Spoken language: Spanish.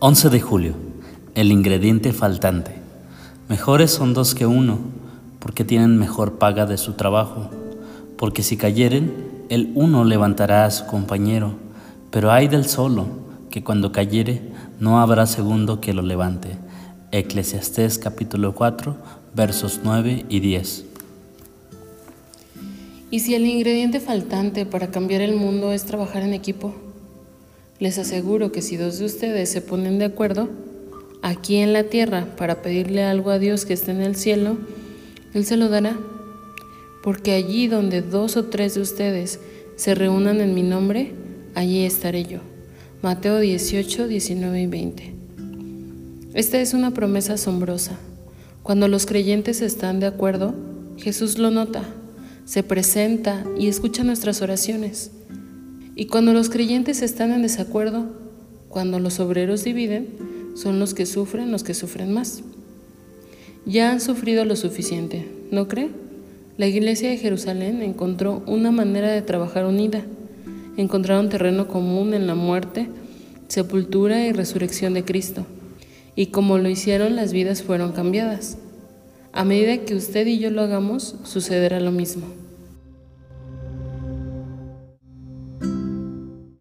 11 de julio. El ingrediente faltante. Mejores son dos que uno, porque tienen mejor paga de su trabajo. Porque si cayeren, el uno levantará a su compañero, pero hay del solo, que cuando cayere no habrá segundo que lo levante. Eclesiastés capítulo 4, versos 9 y 10. ¿Y si el ingrediente faltante para cambiar el mundo es trabajar en equipo? Les aseguro que si dos de ustedes se ponen de acuerdo aquí en la tierra para pedirle algo a Dios que esté en el cielo, Él se lo dará. Porque allí donde dos o tres de ustedes se reúnan en mi nombre, allí estaré yo. Mateo 18, 19 y 20. Esta es una promesa asombrosa. Cuando los creyentes están de acuerdo, Jesús lo nota, se presenta y escucha nuestras oraciones. Y cuando los creyentes están en desacuerdo, cuando los obreros dividen, son los que sufren los que sufren más. Ya han sufrido lo suficiente, ¿no cree? La iglesia de Jerusalén encontró una manera de trabajar unida. Encontraron terreno común en la muerte, sepultura y resurrección de Cristo. Y como lo hicieron, las vidas fueron cambiadas. A medida que usted y yo lo hagamos, sucederá lo mismo.